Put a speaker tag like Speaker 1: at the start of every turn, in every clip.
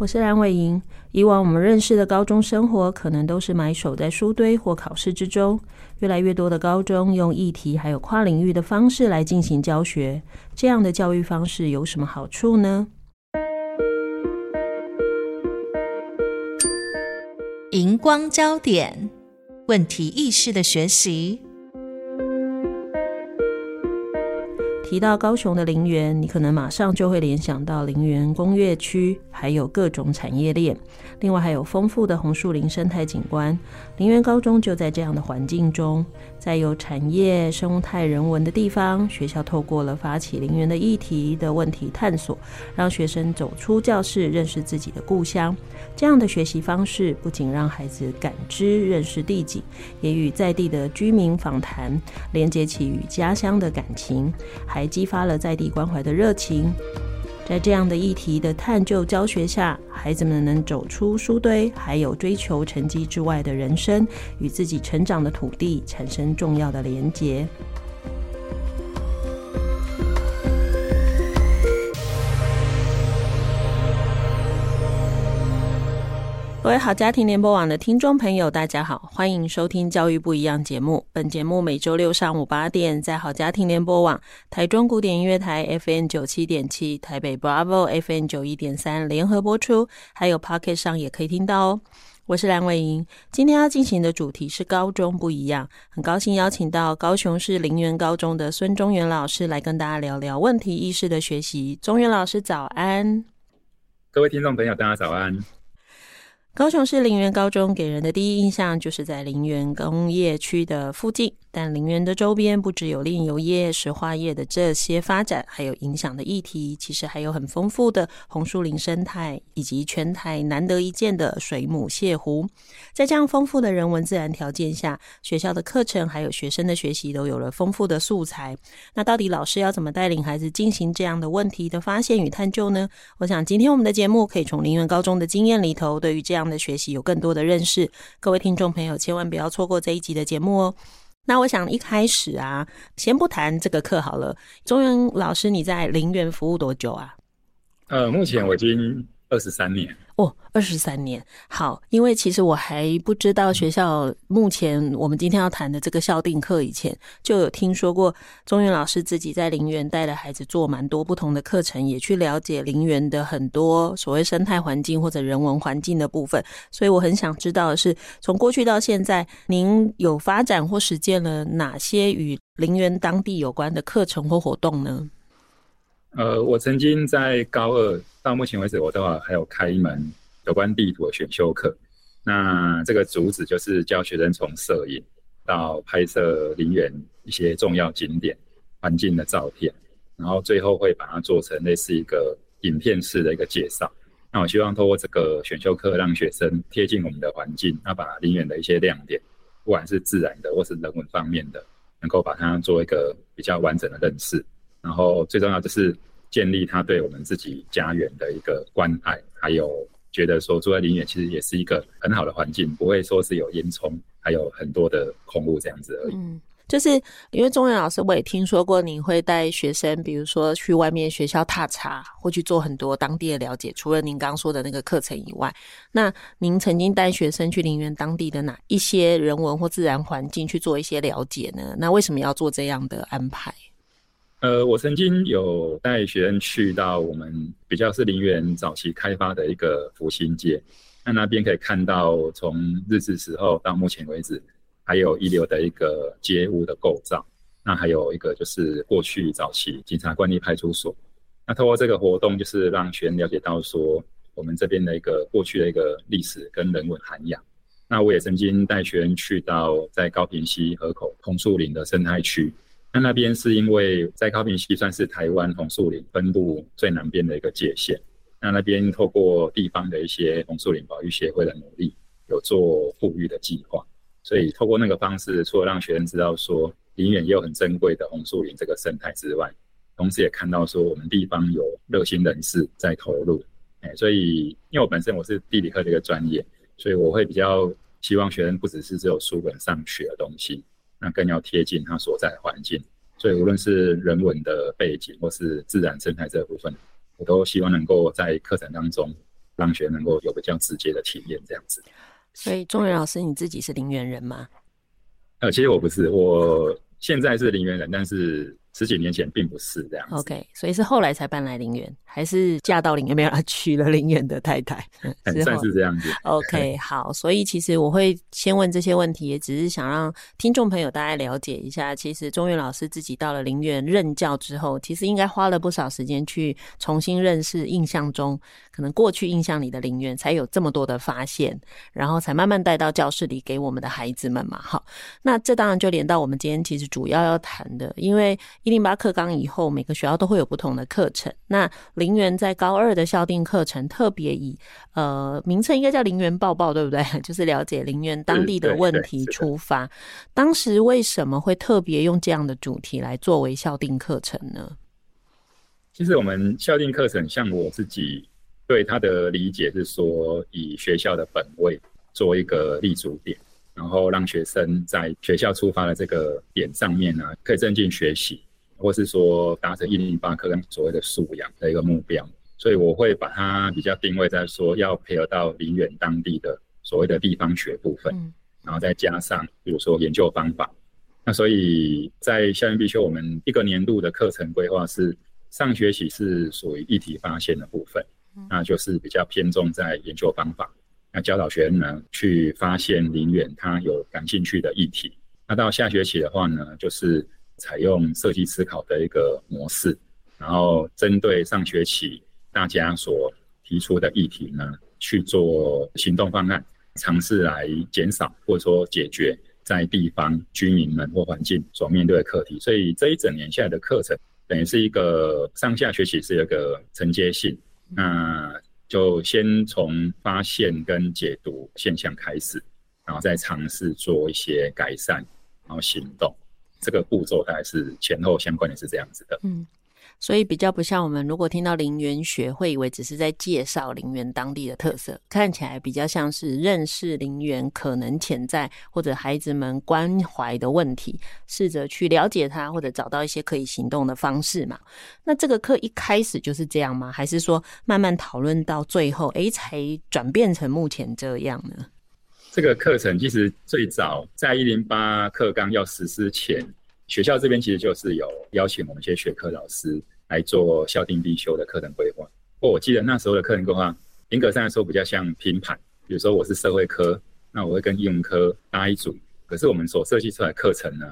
Speaker 1: 我是蓝伟莹。以往我们认识的高中生活，可能都是埋首在书堆或考试之中。越来越多的高中用议题还有跨领域的方式来进行教学，这样的教育方式有什么好处呢？
Speaker 2: 荧光焦点，问题意识的学习。
Speaker 1: 提到高雄的林园，你可能马上就会联想到林园工业区，还有各种产业链，另外还有丰富的红树林生态景观。林园高中就在这样的环境中，在有产业、生态、人文的地方，学校透过了发起林园的议题的问题探索，让学生走出教室，认识自己的故乡。这样的学习方式不仅让孩子感知、认识地景，也与在地的居民访谈，连接起与家乡的感情。还还激发了在地关怀的热情，在这样的议题的探究教学下，孩子们能走出书堆，还有追求成绩之外的人生，与自己成长的土地产生重要的连结。各位好家庭联播网的听众朋友，大家好，欢迎收听《教育不一样》节目。本节目每周六上午八点在好家庭联播网、台中古典音乐台 FM 九七点七、台北 Bravo FM 九一点三联合播出，还有 Pocket 上也可以听到哦。我是蓝伟莹，今天要进行的主题是高中不一样，很高兴邀请到高雄市林园高中的孙中原老师来跟大家聊聊问题意识的学习。中原老师早安，
Speaker 3: 各位听众朋友，大家早安。
Speaker 1: 高雄市林园高中给人的第一印象就是在林园工业区的附近。但林园的周边不只有炼油业、石化业的这些发展，还有影响的议题，其实还有很丰富的红树林生态，以及全台难得一见的水母蟹湖。在这样丰富的人文自然条件下，学校的课程还有学生的学习都有了丰富的素材。那到底老师要怎么带领孩子进行这样的问题的发现与探究呢？我想今天我们的节目可以从林园高中的经验里头，对于这样的学习有更多的认识。各位听众朋友，千万不要错过这一集的节目哦。那我想一开始啊，先不谈这个课好了。中原老师，你在陵园服务多久啊？
Speaker 3: 呃，目前我已经二十三年。
Speaker 1: 哦，二十三年，好，因为其实我还不知道学校目前我们今天要谈的这个校定课以前，就有听说过中原老师自己在林园带着孩子做蛮多不同的课程，也去了解林园的很多所谓生态环境或者人文环境的部分，所以我很想知道的是，从过去到现在，您有发展或实践了哪些与林园当地有关的课程或活动呢？
Speaker 3: 呃，我曾经在高二到目前为止，我都还有开一门有关地图的选修课。那这个主旨就是教学生从摄影到拍摄林园一些重要景点环境的照片，然后最后会把它做成类似一个影片式的一个介绍。那我希望透过这个选修课，让学生贴近我们的环境，那把林园的一些亮点，不管是自然的或是人文方面的，能够把它做一个比较完整的认识。然后最重要就是建立他对我们自己家园的一个关爱，还有觉得说住在林园其实也是一个很好的环境，不会说是有烟囱，还有很多的空污这样子而已。
Speaker 1: 嗯，就是因为中原老师，我也听说过您会带学生，比如说去外面学校踏查，或去做很多当地的了解。除了您刚刚说的那个课程以外，那您曾经带学生去林园当地的哪一些人文或自然环境去做一些了解呢？那为什么要做这样的安排？
Speaker 3: 呃，我曾经有带学生去到我们比较是林园早期开发的一个福兴街，那那边可以看到从日治时候到目前为止，还有遗留的一个街屋的构造，那还有一个就是过去早期警察官立派出所。那透过这个活动，就是让学生了解到说我们这边的一个过去的一个历史跟人文涵养。那我也曾经带学生去到在高屏溪河口红树林的生态区。那那边是因为在高屏溪算是台湾红树林分布最南边的一个界限。那那边透过地方的一些红树林保育协会的努力，有做复育的计划。所以透过那个方式，除了让学生知道说林园也有很珍贵的红树林这个生态之外，同时也看到说我们地方有热心人士在投入。哎，所以因为我本身我是地理科的一个专业，所以我会比较希望学生不只是只有书本上学的东西，那更要贴近他所在的环境。所以无论是人文的背景或是自然生态这部分，我都希望能够在课程当中让学生能够有比较直接的体验，这样子。
Speaker 1: 所以中原老师，你自己是林园人吗？
Speaker 3: 呃，其实我不是，我现在是林园人，但是。十几年前并不是这样子
Speaker 1: ，OK，所以是后来才搬来林园，还是嫁到林园没有？娶了林园的太太，
Speaker 3: 算是这样子。
Speaker 1: OK，好，所以其实我会先问这些问题，也只是想让听众朋友大概了解一下，其实中原老师自己到了林园任教之后，其实应该花了不少时间去重新认识印象中可能过去印象里的林园，才有这么多的发现，然后才慢慢带到教室里给我们的孩子们嘛。好，那这当然就连到我们今天其实主要要谈的，因为。一零八课纲以后，每个学校都会有不同的课程。那林园在高二的校定课程，特别以呃名称应该叫“林园报报”，对不对？就是了解林园当地的问题出发。当时为什么会特别用这样的主题来作为校定课程呢？
Speaker 3: 其实我们校定课程，像我自己对他的理解是说，以学校的本位做一个立足点。然后让学生在学校出发的这个点上面呢，可以增进学习，或是说达成一零八课纲所谓的素养的一个目标。所以我会把它比较定位在说，要配合到林园当地的所谓的地方学部分，然后再加上比如说研究方法。那所以在校园必修，我们一个年度的课程规划是上学期是属于议题发现的部分，那就是比较偏重在研究方法。那教导学生呢，去发现林园他有感兴趣的议题。那到下学期的话呢，就是采用设计思考的一个模式，然后针对上学期大家所提出的议题呢，去做行动方案，尝试来减少或者说解决在地方居民们或环境所面对的课题。所以这一整年下来的课程，等于是一个上下学期是一个承接性。那就先从发现跟解读现象开始，然后再尝试做一些改善，然后行动。这个步骤大概是前后相关的是这样子的。嗯。
Speaker 1: 所以比较不像我们，如果听到林园学，会以为只是在介绍林园当地的特色，看起来比较像是认识林园可能潜在或者孩子们关怀的问题，试着去了解它，或者找到一些可以行动的方式嘛。那这个课一开始就是这样吗？还是说慢慢讨论到最后，诶，才转变成目前这样呢？
Speaker 3: 这个课程其实最早在一零八课纲要实施前。学校这边其实就是有邀请我们一些学科老师来做校定必修的课程规划。不过我记得那时候的课程规划，严格上来说比较像拼盘。比如说我是社会科，那我会跟英文科搭一组。可是我们所设计出来的课程呢，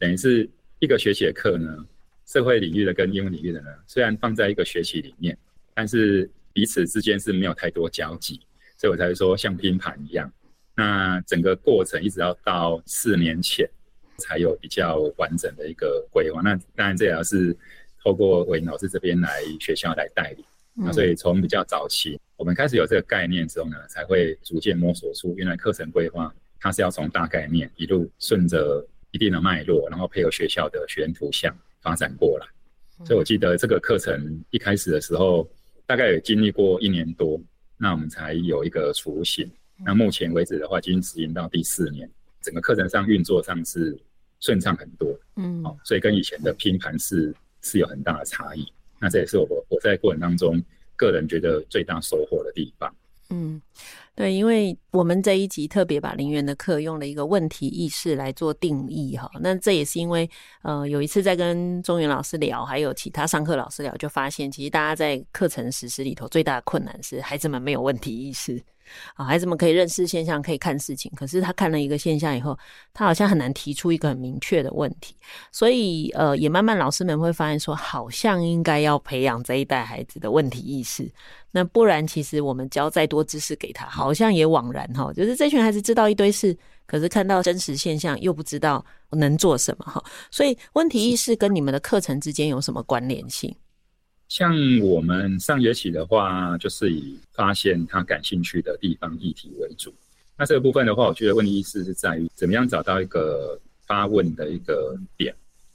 Speaker 3: 等于是一个学期的课呢，社会领域的跟英文领域的呢，虽然放在一个学期里面，但是彼此之间是没有太多交集，所以我才会说像拼盘一样。那整个过程一直要到四年前。才有比较完整的一个规划。那当然，这也要是透过伟老师这边来学校来带领。那所以从比较早期，我们开始有这个概念之后呢，才会逐渐摸索出原来课程规划它是要从大概念一路顺着一定的脉络，然后配合学校的学员图像发展过来。所以我记得这个课程一开始的时候，大概有经历过一年多，那我们才有一个雏形。那目前为止的话，已经执行到第四年，整个课程上运作上是。顺畅很多，嗯，哦，所以跟以前的拼盘是是有很大的差异。那这也是我我在过程当中个人觉得最大收获的地方。
Speaker 1: 嗯，对，因为我们这一集特别把林园的课用了一个问题意识来做定义哈。那这也是因为呃有一次在跟中原老师聊，还有其他上课老师聊，就发现其实大家在课程实施里头最大的困难是孩子们没有问题意识。啊，孩子们可以认识现象，可以看事情，可是他看了一个现象以后，他好像很难提出一个很明确的问题，所以呃，也慢慢老师们会发现说，好像应该要培养这一代孩子的问题意识，那不然其实我们教再多知识给他，好像也枉然哈，就是这群孩子知道一堆事，可是看到真实现象又不知道能做什么哈，所以问题意识跟你们的课程之间有什么关联性？
Speaker 3: 像我们上学期的话，就是以发现他感兴趣的地方议题为主。那这个部分的话，我觉得问题意思是在于怎么样找到一个发问的一个点，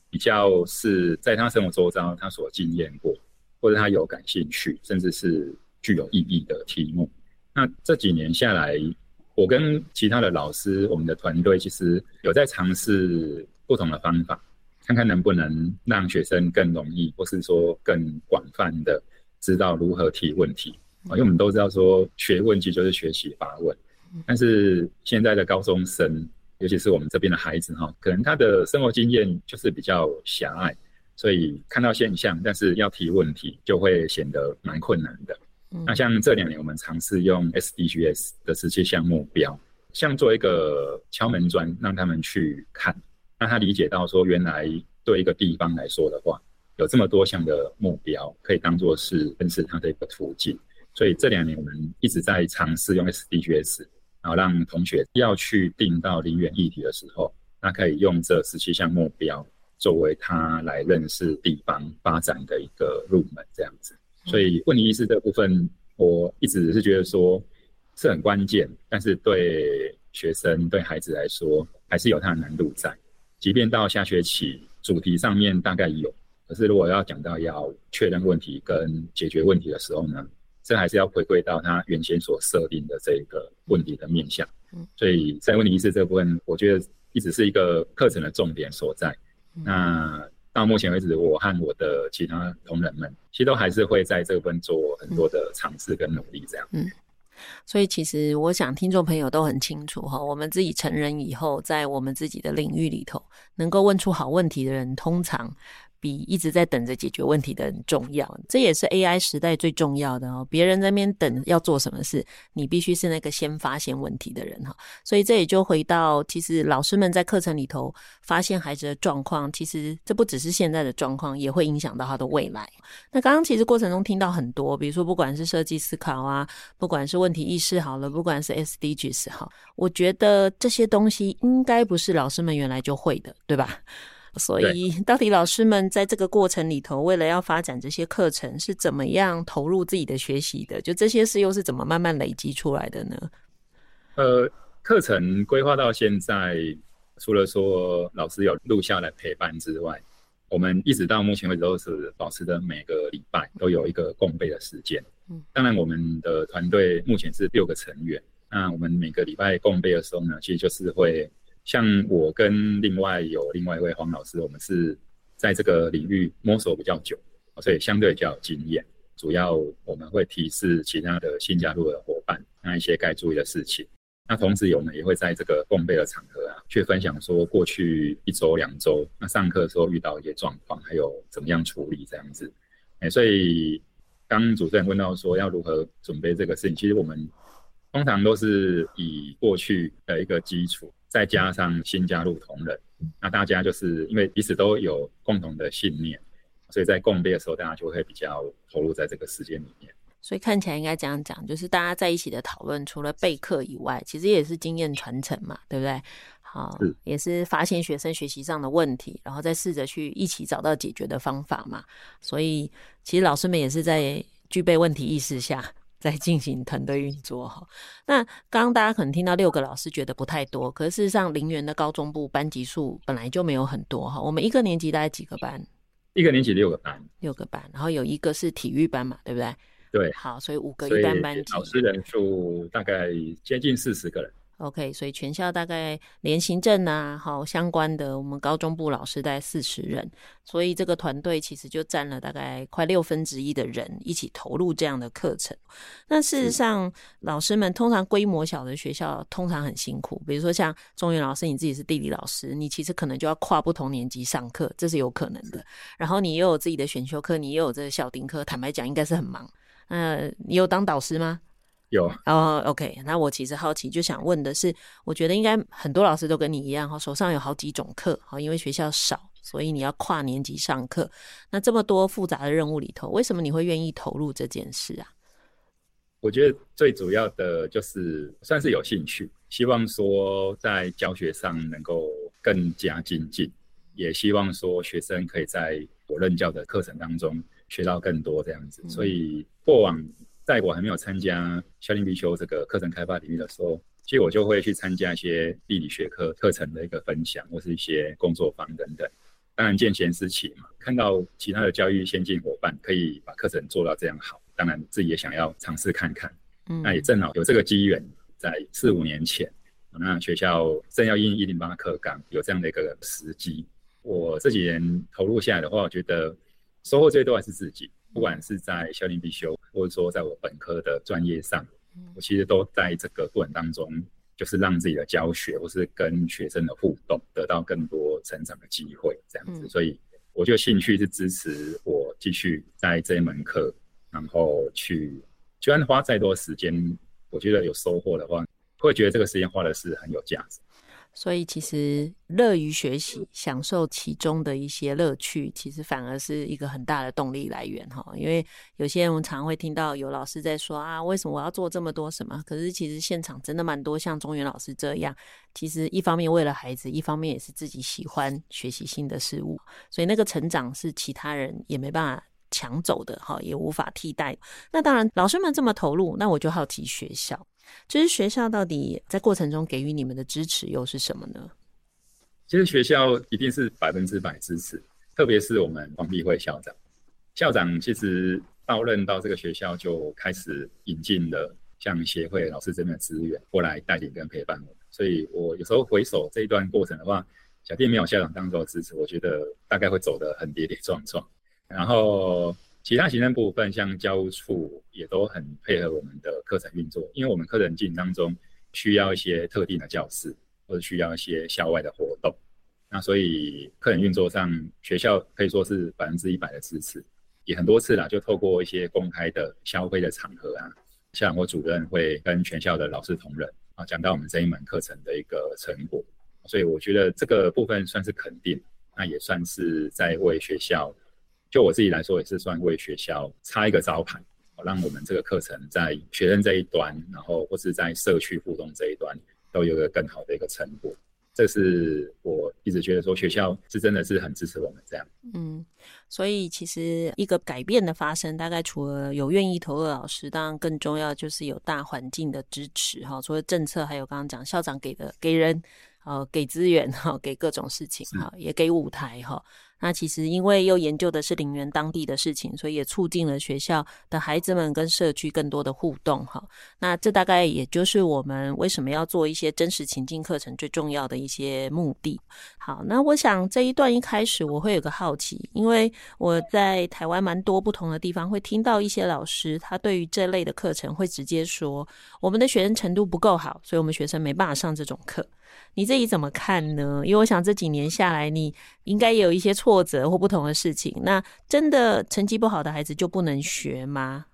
Speaker 3: 比较是在他生活周遭他所经验过，或者他有感兴趣，甚至是具有意义的题目。那这几年下来，我跟其他的老师，我们的团队其实有在尝试不同的方法，看看能不能让学生更容易，或是说更广泛的知道如何提问题。因为我们都知道说学问其实就是学习发问。但是现在的高中生，尤其是我们这边的孩子哈，可能他的生活经验就是比较狭隘，所以看到现象，但是要提问题就会显得蛮困难的。那像这两年我们尝试用 SDGs 的十七项目标，像做一个敲门砖，让他们去看，让他理解到说，原来对一个地方来说的话，有这么多项的目标，可以当做是认识它的一个途径。所以这两年我们一直在尝试用 SDGs。然后让同学要去定到零元议题的时候，那可以用这十七项目标作为他来认识地方发展的一个入门，这样子。所以问题意识这部分，我一直是觉得说是很关键，但是对学生对孩子来说，还是有它的难度在。即便到下学期主题上面大概有，可是如果要讲到要确认问题跟解决问题的时候呢，这还是要回归到他原先所设定的这个问题的面向，所以在问题意识这部分，我觉得一直是一个课程的重点所在。那到目前为止，我和我的其他同仁们，其实都还是会在这部分做很多的尝试跟努力，这样。
Speaker 1: 嗯，所以其实我想听众朋友都很清楚哈，我们自己成人以后，在我们自己的领域里头，能够问出好问题的人，通常。比一直在等着解决问题的人重要，这也是 AI 时代最重要的哦。别人在那边等要做什么事，你必须是那个先发现问题的人哈。所以这也就回到，其实老师们在课程里头发现孩子的状况，其实这不只是现在的状况，也会影响到他的未来。那刚刚其实过程中听到很多，比如说不管是设计思考啊，不管是问题意识好了，不管是 SDGs 好，我觉得这些东西应该不是老师们原来就会的，对吧？所以，到底老师们在这个过程里头，为了要发展这些课程，是怎么样投入自己的学习的？就这些事又是怎么慢慢累积出来的呢？
Speaker 3: 呃，课程规划到现在，除了说老师有录下来陪伴之外，我们一直到目前为止都是保持的每个礼拜都有一个共备的时间。嗯，当然，我们的团队目前是六个成员，那我们每个礼拜共备的时候呢，其实就是会。像我跟另外有另外一位黄老师，我们是在这个领域摸索比较久，所以相对比较有经验。主要我们会提示其他的新加入的伙伴，那一些该注意的事情。那同时我们也会在这个共备的场合啊，去分享说过去一周两周，那上课的时候遇到一些状况，还有怎么样处理这样子。哎，所以刚主持人问到说要如何准备这个事情，其实我们通常都是以过去的一个基础。再加上新加入同仁，那大家就是因为彼此都有共同的信念，所以在共备的时候，大家就会比较投入在这个时间里面。
Speaker 1: 所以看起来应该这样讲，就是大家在一起的讨论，除了备课以外，其实也是经验传承嘛，对不对？好，也是发现学生学习上的问题，然后再试着去一起找到解决的方法嘛。所以其实老师们也是在具备问题意识下。在进行团队运作哈，那刚刚大家可能听到六个老师觉得不太多，可是事实上林园的高中部班级数本来就没有很多哈。我们一个年级大概几个班？
Speaker 3: 一个年级六个班，
Speaker 1: 六个班，然后有一个是体育班嘛，对不对？
Speaker 3: 对，
Speaker 1: 好，所以五个一般班级，
Speaker 3: 老师人数大概接近四十个人。
Speaker 1: OK，所以全校大概连行政啊，好相关的，我们高中部老师大概四十人，所以这个团队其实就占了大概快六分之一的人一起投入这样的课程。那事实上，老师们通常规模小的学校通常很辛苦，比如说像中原老师，你自己是地理老师，你其实可能就要跨不同年级上课，这是有可能的。然后你又有自己的选修课，你又有这个校订课，坦白讲，应该是很忙。呃，你有当导师吗？
Speaker 3: 有
Speaker 1: 哦、oh，OK，那我其实好奇，就想问的是，我觉得应该很多老师都跟你一样哈，手上有好几种课哈，因为学校少，所以你要跨年级上课。那这么多复杂的任务里头，为什么你会愿意投入这件事啊？
Speaker 3: 我觉得最主要的就是算是有兴趣，希望说在教学上能够更加精进，也希望说学生可以在我任教的课程当中学到更多这样子。所以过往。在我还没有参加校令必修这个课程开发领域的时候，其实我就会去参加一些地理学科课程的一个分享，或是一些工作坊等等。当然见贤思齐嘛，看到其他的教育先进伙伴可以把课程做到这样好，当然自己也想要尝试看看。嗯，那也正好有这个机缘，在四五年前，那学校正要应一零八课纲，有这样的一个时机。我这几年投入下来的话，我觉得收获最多还是自己，不管是在校订必修，或者说在我本科的专业上，我其实都在这个过程当中，就是让自己的教学或是跟学生的互动得到更多成长的机会，这样子。所以我就兴趣是支持我继续在这一门课，然后去，就算花再多时间，我觉得有收获的话，会觉得这个时间花的是很有价值。
Speaker 1: 所以其实乐于学习，享受其中的一些乐趣，其实反而是一个很大的动力来源哈。因为有些人我们常会听到有老师在说啊，为什么我要做这么多什么？可是其实现场真的蛮多像中原老师这样，其实一方面为了孩子，一方面也是自己喜欢学习新的事物，所以那个成长是其他人也没办法抢走的哈，也无法替代。那当然，老师们这么投入，那我就好奇学校。就是学校到底在过程中给予你们的支持又是什么呢？
Speaker 3: 其实学校一定是百分之百支持，特别是我们黄碧慧校长。校长其实到任到这个学校就开始引进了像协会老师这边的资源过来带领跟陪伴我们。所以我有时候回首这一段过程的话，小弟没有校长当中的支持，我觉得大概会走得很跌跌撞撞。然后。其他行政部分，像教务处也都很配合我们的课程运作，因为我们课程进行当中需要一些特定的教室，或者需要一些校外的活动，那所以课程运作上，学校可以说是百分之一百的支持，也很多次啦，就透过一些公开的消费的场合啊，像我主任会跟全校的老师同仁啊讲到我们这一门课程的一个成果，所以我觉得这个部分算是肯定，那也算是在为学校。就我自己来说，也是算为学校插一个招牌，让我们这个课程在学生这一端，然后或是在社区互动这一端，都有个更好的一个成果。这是我一直觉得说，学校是真的是很支持我们这样。
Speaker 1: 嗯，所以其实一个改变的发生，大概除了有愿意投入老师，当然更重要就是有大环境的支持哈。除了政策，还有刚刚讲校长给的给人，呃，给资源哈，给各种事情哈，也给舞台哈。那其实因为又研究的是陵园当地的事情，所以也促进了学校的孩子们跟社区更多的互动哈。那这大概也就是我们为什么要做一些真实情境课程最重要的一些目的。好，那我想这一段一开始我会有个好奇，因为我在台湾蛮多不同的地方会听到一些老师，他对于这类的课程会直接说，我们的学生程度不够好，所以我们学生没办法上这种课。你自己怎么看呢？因为我想这几年下来，你应该也有一些挫折或不同的事情。那真的成绩不好的孩子就不能学吗？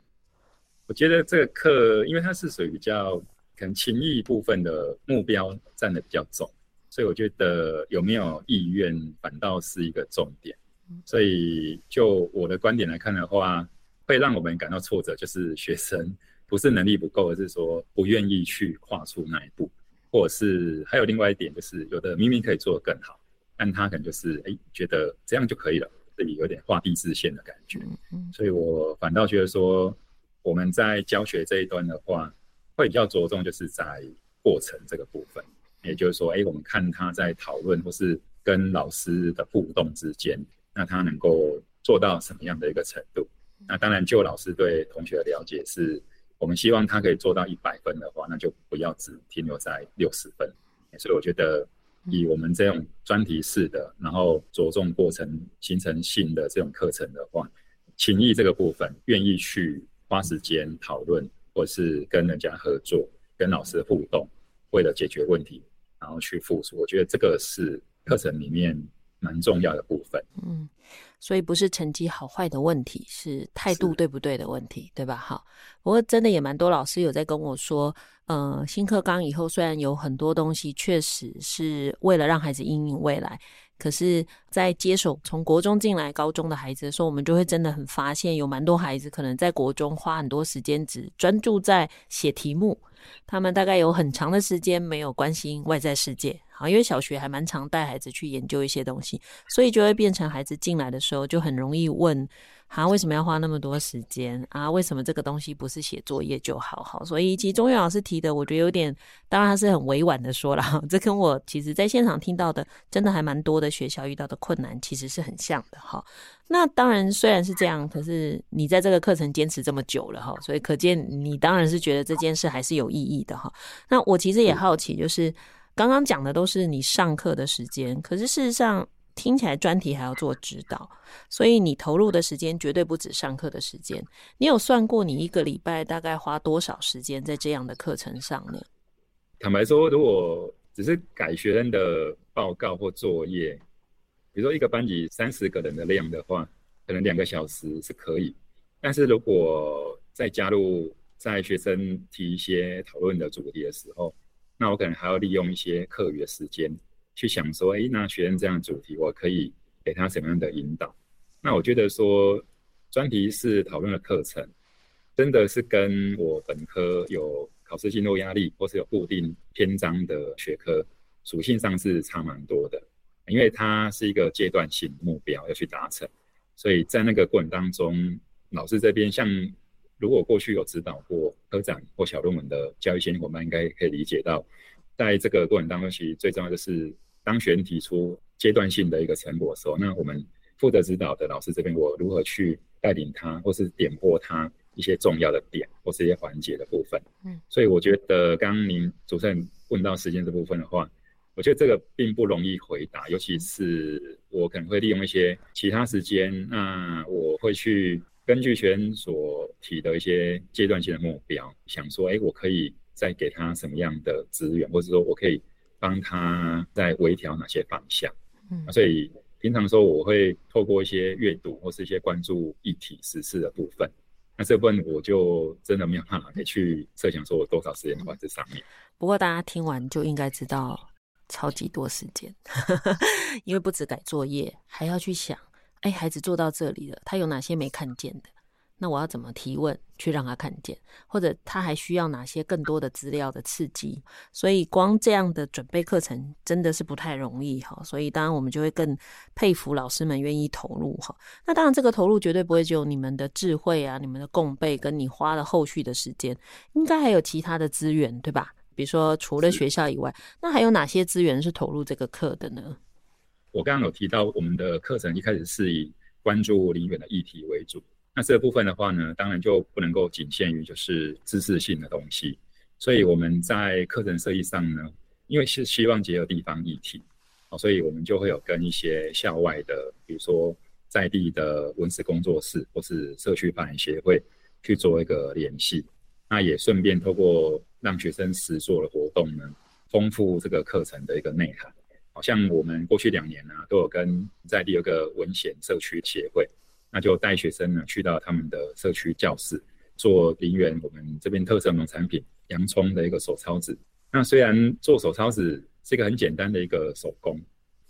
Speaker 3: 我觉得这个课，因为它是属于比较可能情谊部分的目标占的比较重，所以我觉得有没有意愿反倒是一个重点。所以就我的观点来看的话，会让我们感到挫折，就是学生不是能力不够，而是说不愿意去跨出那一步。或者是还有另外一点，就是有的明明可以做得更好，但他可能就是哎、欸、觉得这样就可以了，这里有点画地自限的感觉。所以我反倒觉得说，我们在教学这一端的话，会比较着重就是在过程这个部分，也就是说，哎、欸，我们看他在讨论或是跟老师的互动之间，那他能够做到什么样的一个程度？那当然，就老师对同学的了解是。我们希望他可以做到一百分的话，那就不要只停留在六十分。所以我觉得，以我们这种专题式的，然后着重过程、形成性的这种课程的话，情谊这个部分，愿意去花时间讨论，或是跟人家合作、跟老师互动，为了解决问题，然后去付出。我觉得这个是课程里面蛮重要的部分。嗯。
Speaker 1: 所以不是成绩好坏的问题，是态度对不对的问题，对吧？好，不过真的也蛮多老师有在跟我说，呃，新课纲以后虽然有很多东西确实是为了让孩子应应未来，可是，在接手从国中进来高中的孩子的时候，我们就会真的很发现，有蛮多孩子可能在国中花很多时间只专注在写题目，他们大概有很长的时间没有关心外在世界。好，因为小学还蛮常带孩子去研究一些东西，所以就会变成孩子进来的时候就很容易问啊，为什么要花那么多时间啊？为什么这个东西不是写作业就好？好，所以其实中原老师提的，我觉得有点，当然他是很委婉的说了，这跟我其实在现场听到的，真的还蛮多的学校遇到的困难，其实是很像的哈。那当然虽然是这样，可是你在这个课程坚持这么久了哈，所以可见你当然是觉得这件事还是有意义的哈。那我其实也好奇，就是刚刚讲的都是你上课的时间，可是事实上。听起来专题还要做指导，所以你投入的时间绝对不止上课的时间。你有算过你一个礼拜大概花多少时间在这样的课程上呢？
Speaker 3: 坦白说，如果只是改学生的报告或作业，比如说一个班级三十个人的量的话，可能两个小时是可以。但是如果再加入在学生提一些讨论的主题的时候，那我可能还要利用一些课余的时间。去想说，哎，那学生这样主题，我可以给他什么样的引导？那我觉得说，专题式讨论的课程，真的是跟我本科有考试进度压力，或是有固定篇章的学科属性上是差蛮多的，因为它是一个阶段性目标要去达成，所以在那个过程当中，老师这边像如果过去有指导过科长或小论文的教育线，我们应该可以理解到，在这个过程当中，其实最重要的是。当学生提出阶段性的一个成果的时候，那我们负责指导的老师这边，我如何去带领他，或是点破他一些重要的点，或是一些环节的部分。嗯，所以我觉得刚刚您主持人问到时间这部分的话，我觉得这个并不容易回答，尤其是我可能会利用一些其他时间，那我会去根据学生所提的一些阶段性的目标，想说，哎，我可以再给他什么样的资源，或者说我可以。帮他在微调哪些方向，嗯，所以平常说我会透过一些阅读或是一些关注议题时事的部分，那这部分我就真的没有办法可以去设想说我多少时间花在上面。
Speaker 1: 不过大家听完就应该知道超级多时间，因为不止改作业，还要去想，哎，孩子做到这里了，他有哪些没看见的？那我要怎么提问去让他看见，或者他还需要哪些更多的资料的刺激？所以光这样的准备课程真的是不太容易哈。所以当然我们就会更佩服老师们愿意投入哈。那当然这个投入绝对不会只有你们的智慧啊，你们的共备跟你花了后续的时间，应该还有其他的资源对吧？比如说除了学校以外，那还有哪些资源是投入这个课的呢？
Speaker 3: 我刚刚有提到我们的课程一开始是以关注林远的议题为主。那这部分的话呢，当然就不能够仅限于就是知识性的东西，所以我们在课程设计上呢，因为是希望结合地方议题，哦，所以我们就会有跟一些校外的，比如说在地的文史工作室或是社区发展协会去做一个联系，那也顺便透过让学生实做的活动呢，丰富这个课程的一个内涵。好像我们过去两年呢，都有跟在地有个文贤社区协会。那就带学生呢去到他们的社区教室，做林园我们这边特色农产品洋葱的一个手抄纸。那虽然做手抄纸是一个很简单的一个手工，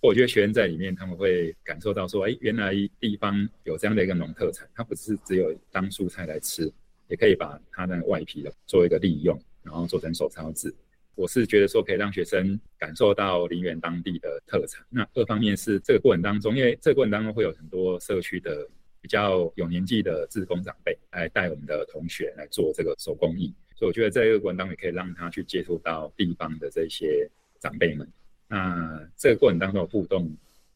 Speaker 3: 我觉得学生在里面他们会感受到说，哎，原来地方有这样的一个农特产，它不是只有当蔬菜来吃，也可以把它的外皮做一个利用，然后做成手抄纸。我是觉得说可以让学生感受到林园当地的特产。那二方面是这个过程当中，因为这个过程当中会有很多社区的。比较有年纪的志工长辈来带我们的同学来做这个手工艺，所以我觉得在这个过程当中也可以让他去接触到地方的这些长辈们。那这个过程当中的互动，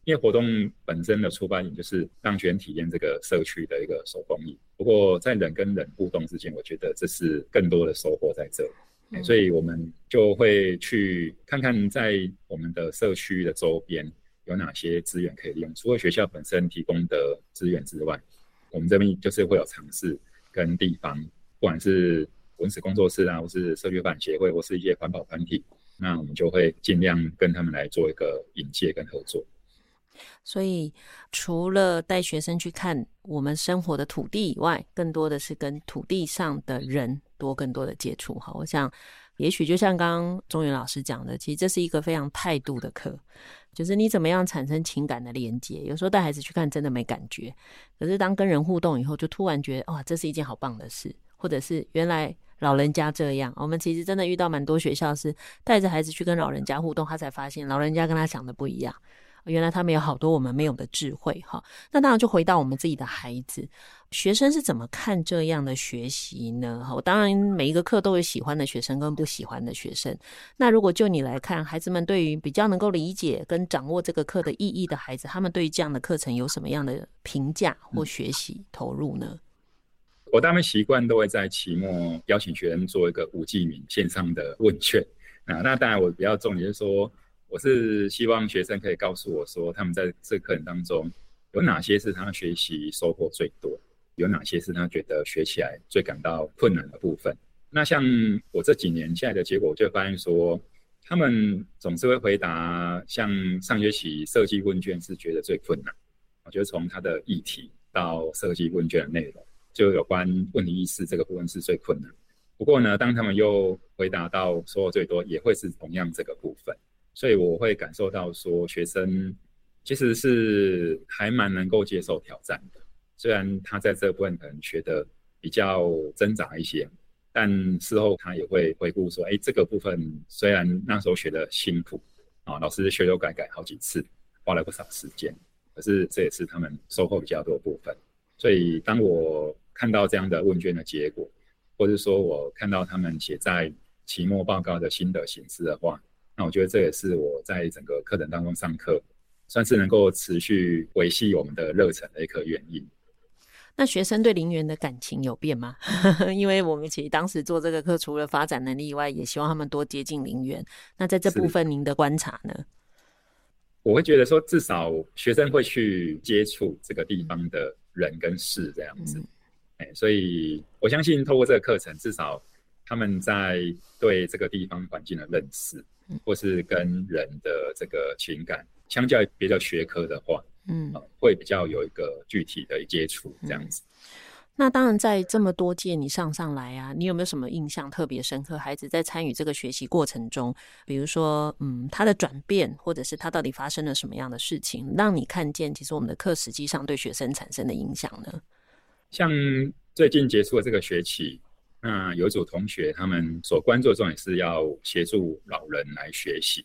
Speaker 3: 因为活动本身的出发点就是让学生体验这个社区的一个手工艺。不过在人跟人互动之间，我觉得这是更多的收获在这里。嗯。所以我们就会去看看在我们的社区的周边。有哪些资源可以利用？除了学校本身提供的资源之外，我们这边就是会有尝试跟地方，不管是文史工作室啊，或是社区发展协会，或是一些环保团体，那我们就会尽量跟他们来做一个引介跟合作。
Speaker 1: 所以，除了带学生去看我们生活的土地以外，更多的是跟土地上的人多更多的接触。哈，我想，也许就像刚刚中原老师讲的，其实这是一个非常态度的课。就是你怎么样产生情感的连接？有时候带孩子去看真的没感觉，可是当跟人互动以后，就突然觉得哇，这是一件好棒的事，或者是原来老人家这样。我们其实真的遇到蛮多学校是带着孩子去跟老人家互动，他才发现老人家跟他想的不一样。原来他们有好多我们没有的智慧哈。那当然就回到我们自己的孩子，学生是怎么看这样的学习呢？我当然每一个课都有喜欢的学生跟不喜欢的学生。那如果就你来看，孩子们对于比较能够理解跟掌握这个课的意义的孩子，他们对于这样的课程有什么样的评价或学习投入呢？
Speaker 3: 我大部分习惯都会在期末邀请学生做一个无记名线上的问卷啊。那当然，我比较重点就是说，我是希望学生可以告诉我说，他们在这课程当中有哪些是他学习收获最多，有哪些是他觉得学起来最感到困难的部分。那像我这几年现在的结果，我就发现说，他们总是会回答，像上学期设计问卷是觉得最困难。我觉得从他的议题到设计问卷的内容。就有关问题意识这个部分是最困难。不过呢，当他们又回答到收获最多，也会是同样这个部分。所以我会感受到说，学生其实是还蛮能够接受挑战的。虽然他在这部分可能学得比较挣扎一些，但事后他也会回顾说：“哎，这个部分虽然那时候学得辛苦啊，老师修修改改好几次，花了不少时间，可是这也是他们收获比较多的部分。”所以当我看到这样的问卷的结果，或者说我看到他们写在期末报告的心得形式的话，那我觉得这也是我在整个课程当中上课，算是能够持续维系我们的热忱的一个原因。
Speaker 1: 那学生对林园的感情有变吗？因为我们其实当时做这个课，除了发展能力以外，也希望他们多接近林园。那在这部分，您的观察呢？
Speaker 3: 我会觉得说，至少学生会去接触这个地方的人跟事这样子。嗯所以，我相信透过这个课程，至少他们在对这个地方环境的认识，或是跟人的这个情感，相较于别的学科的话，嗯，会比较有一个具体的接触这样子。
Speaker 1: 嗯。那当然，在这么多届你上上来啊，你有没有什么印象特别深刻？孩子在参与这个学习过程中，比如说，嗯，他的转变，或者是他到底发生了什么样的事情，让你看见其实我们的课实际上对学生产生的影响呢？
Speaker 3: 像最近结束的这个学期，那有一组同学他们所关注的重点是要协助老人来学习。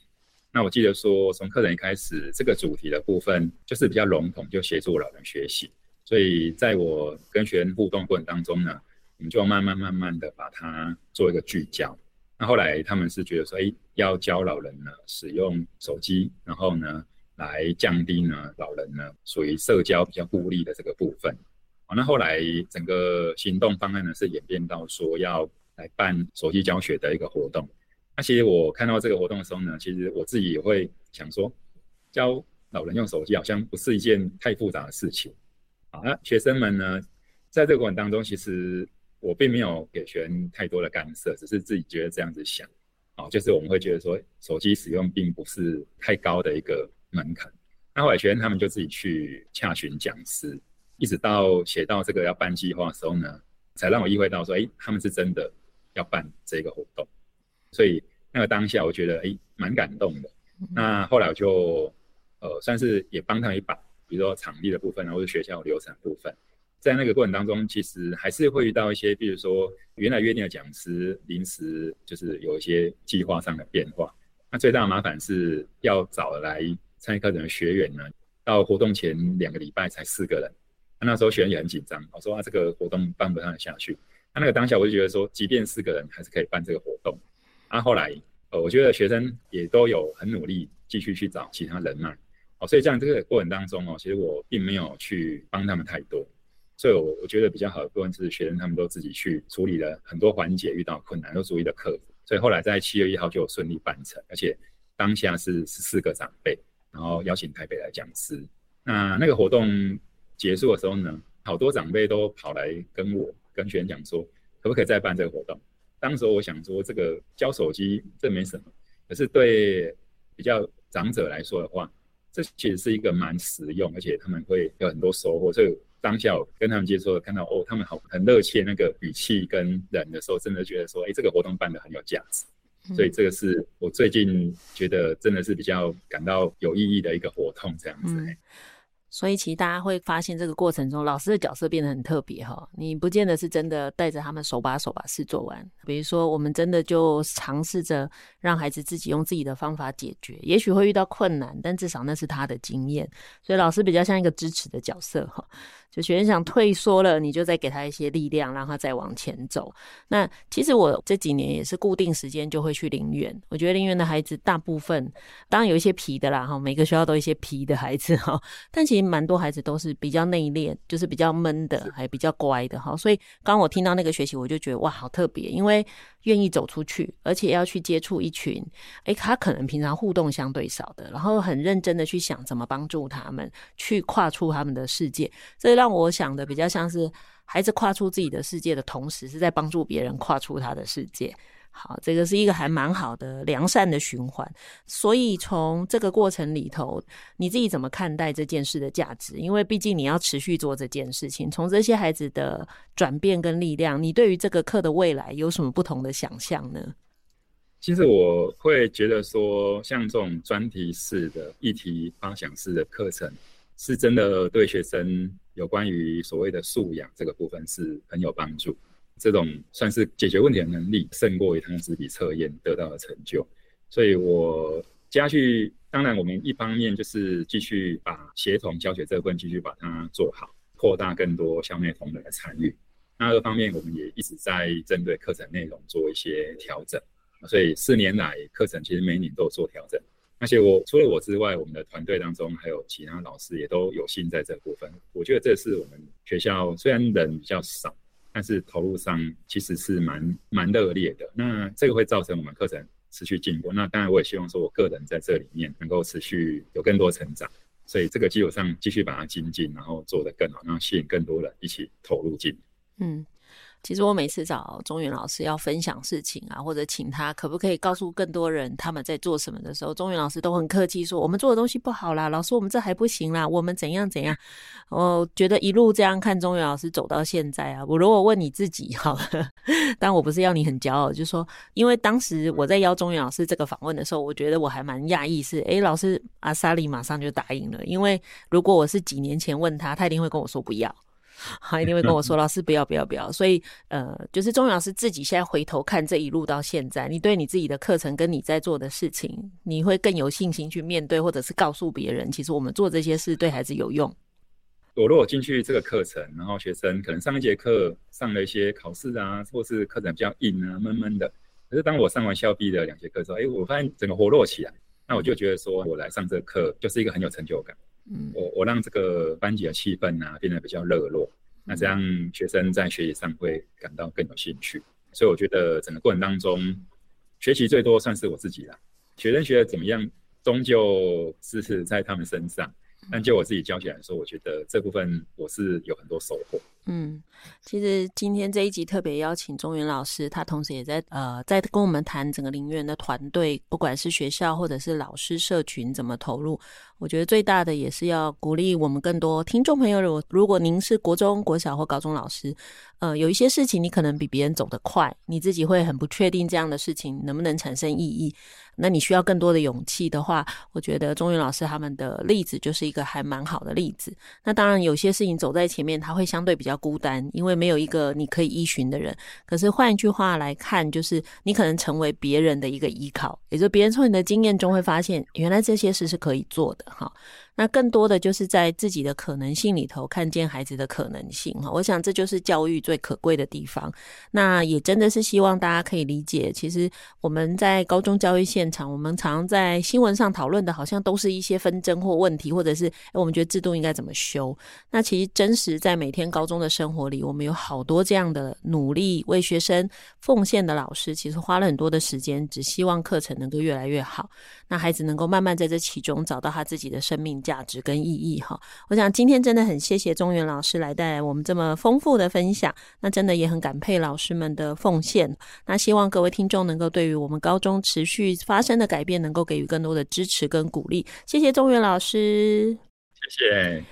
Speaker 3: 那我记得说，从课程一开始，这个主题的部分就是比较笼统，就协助老人学习。所以在我跟学生互动过程当中呢，我们就慢慢慢慢的把它做一个聚焦。那后来他们是觉得说，哎，要教老人呢使用手机，然后呢来降低呢老人呢属于社交比较孤立的这个部分。好，那后来整个行动方案呢是演变到说要来办手机教学的一个活动。那其实我看到这个活动的时候呢，其实我自己也会想说，教老人用手机好像不是一件太复杂的事情。好，那学生们呢，在这个过程当中，其实我并没有给学生太多的干涉，只是自己觉得这样子想。好，就是我们会觉得说，手机使用并不是太高的一个门槛。那后来学生他们就自己去洽询讲师。一直到写到这个要办计划的时候呢，才让我意会到说，哎，他们是真的要办这个活动，所以那个当下我觉得，哎，蛮感动的。那后来我就，呃，算是也帮他们一把，比如说场地的部分，或者学校流程的部分，在那个过程当中，其实还是会遇到一些，比如说原来约定的讲师临时就是有一些计划上的变化。那最大的麻烦是要找来参与课程的学员呢，到活动前两个礼拜才四个人。那时候学员也很紧张，我说啊，这个活动办不下去。那那个当下我就觉得说，即便四个人还是可以办这个活动。啊，后来呃，我觉得学生也都有很努力，继续去找其他人脉。哦，所以这样这个过程当中哦，其实我并没有去帮他们太多。所以我我觉得比较好的部分是学生他们都自己去处理了很多环节，遇到困难都逐一的克服。所以后来在七月一号就有顺利办成，而且当下是十四个长辈，然后邀请台北来讲师。那那个活动。结束的时候呢，好多长辈都跑来跟我跟学员讲说，可不可以再办这个活动？当时我想说，这个交手机这没什么，可是对比较长者来说的话，这其实是一个蛮实用，而且他们会有很多收获。所以当下我跟他们接触，看到哦，他们好很热切那个语气跟人的时候，真的觉得说，哎，这个活动办得很有价值。所以这个是我最近觉得真的是比较感到有意义的一个活动，这样子。嗯
Speaker 1: 所以其实大家会发现，这个过程中老师的角色变得很特别哈。你不见得是真的带着他们手把手把事做完，比如说我们真的就尝试着让孩子自己用自己的方法解决，也许会遇到困难，但至少那是他的经验。所以老师比较像一个支持的角色哈。就学生想退缩了，你就再给他一些力量，让他再往前走。那其实我这几年也是固定时间就会去林园。我觉得林园的孩子大部分，当然有一些皮的啦哈，每个学校都一些皮的孩子哈，但其实蛮多孩子都是比较内敛，就是比较闷的，还比较乖的哈。所以刚我听到那个学习，我就觉得哇，好特别，因为愿意走出去，而且要去接触一群，诶，他可能平常互动相对少的，然后很认真的去想怎么帮助他们去跨出他们的世界，这让我想的比较像是孩子跨出自己的世界的同时，是在帮助别人跨出他的世界。好，这个是一个还蛮好的良善的循环。所以从这个过程里头，你自己怎么看待这件事的价值？因为毕竟你要持续做这件事情。从这些孩子的转变跟力量，你对于这个课的未来有什么不同的想象呢？
Speaker 3: 其实我会觉得说，像这种专题式的议题发想式的课程，是真的对学生有关于所谓的素养这个部分是很有帮助。这种算是解决问题的能力，胜过于他纸笔测验得到的成就。所以我接下去，当然我们一方面就是继续把协同教学这部分继续把它做好，扩大更多校内同仁的参与。那二方面，我们也一直在针对课程内容做一些调整。所以四年来课程其实每年都有做调整。而且我除了我之外，我们的团队当中还有其他老师也都有幸在这部分。我觉得这是我们学校虽然人比较少。但是投入上其实是蛮蛮热烈的，那这个会造成我们课程持续进步。那当然我也希望说，我个人在这里面能够持续有更多成长，所以这个基础上继续把它精进，然后做得更好，然后吸引更多人一起投入进。嗯。
Speaker 1: 其实我每次找中原老师要分享事情啊，或者请他可不可以告诉更多人他们在做什么的时候，中原老师都很客气说：“我们做的东西不好啦，老师我们这还不行啦，我们怎样怎样。”我觉得一路这样看中原老师走到现在啊，我如果问你自己好了，但我不是要你很骄傲，就说，因为当时我在邀中原老师这个访问的时候，我觉得我还蛮讶异，是诶，老师阿莎莉马上就答应了，因为如果我是几年前问他，他一定会跟我说不要。他一定会跟我说：“ 老师，不要，不要，不要。”所以，呃，就是中原老师自己现在回头看这一路到现在，你对你自己的课程跟你在做的事情，你会更有信心去面对，或者是告诉别人，其实我们做这些事对孩子有用。
Speaker 3: 我如果进去这个课程，然后学生可能上一节课上了一些考试啊，或是课程比较硬啊，闷闷的。可是当我上完校毕的两节课之后，哎，我发现整个活络起来，那我就觉得说我来上这个课就是一个很有成就感。嗯，我我让这个班级的气氛啊变得比较热络，那这样学生在学习上会感到更有兴趣。所以我觉得整个过程当中，学习最多算是我自己啦。学生学的怎么样，终究是在他们身上。但就我自己教起来说，我觉得这部分我是有很多收获。
Speaker 1: 嗯，其实今天这一集特别邀请中原老师，他同时也在呃在跟我们谈整个林园的团队，不管是学校或者是老师社群怎么投入。我觉得最大的也是要鼓励我们更多听众朋友。如如果您是国中、国小或高中老师，呃，有一些事情你可能比别人走得快，你自己会很不确定这样的事情能不能产生意义。那你需要更多的勇气的话，我觉得中原老师他们的例子就是一个还蛮好的例子。那当然有些事情走在前面，他会相对比较孤单，因为没有一个你可以依循的人。可是换一句话来看，就是你可能成为别人的一个依靠，也就别人从你的经验中会发现，原来这些事是可以做的，哈。那更多的就是在自己的可能性里头看见孩子的可能性哈，我想这就是教育最可贵的地方。那也真的是希望大家可以理解，其实我们在高中教育现场，我们常在新闻上讨论的，好像都是一些纷争或问题，或者是我们觉得制度应该怎么修。那其实真实在每天高中的生活里，我们有好多这样的努力为学生奉献的老师，其实花了很多的时间，只希望课程能够越来越好，那孩子能够慢慢在这其中找到他自己的生命价值跟意义哈，我想今天真的很谢谢中原老师来带来我们这么丰富的分享，那真的也很感佩老师们的奉献。那希望各位听众能够对于我们高中持续发生的改变，能够给予更多的支持跟鼓励。谢谢中原老师，
Speaker 3: 谢谢。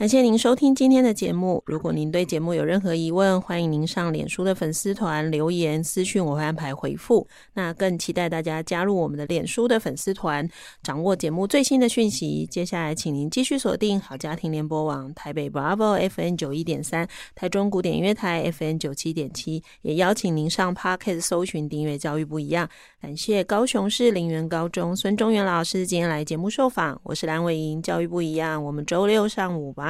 Speaker 1: 感谢您收听今天的节目。如果您对节目有任何疑问，欢迎您上脸书的粉丝团留言私讯，我会安排回复。那更期待大家加入我们的脸书的粉丝团，掌握节目最新的讯息。接下来，请您继续锁定好家庭联播网台北 Bravo F N 九一点三、台中古典音乐台 F N 九七点七，也邀请您上 Podcast 搜寻订阅教育不一样。感谢高雄市林园高中孙中原老师今天来节目受访，我是蓝伟莹，教育不一样，我们周六上午八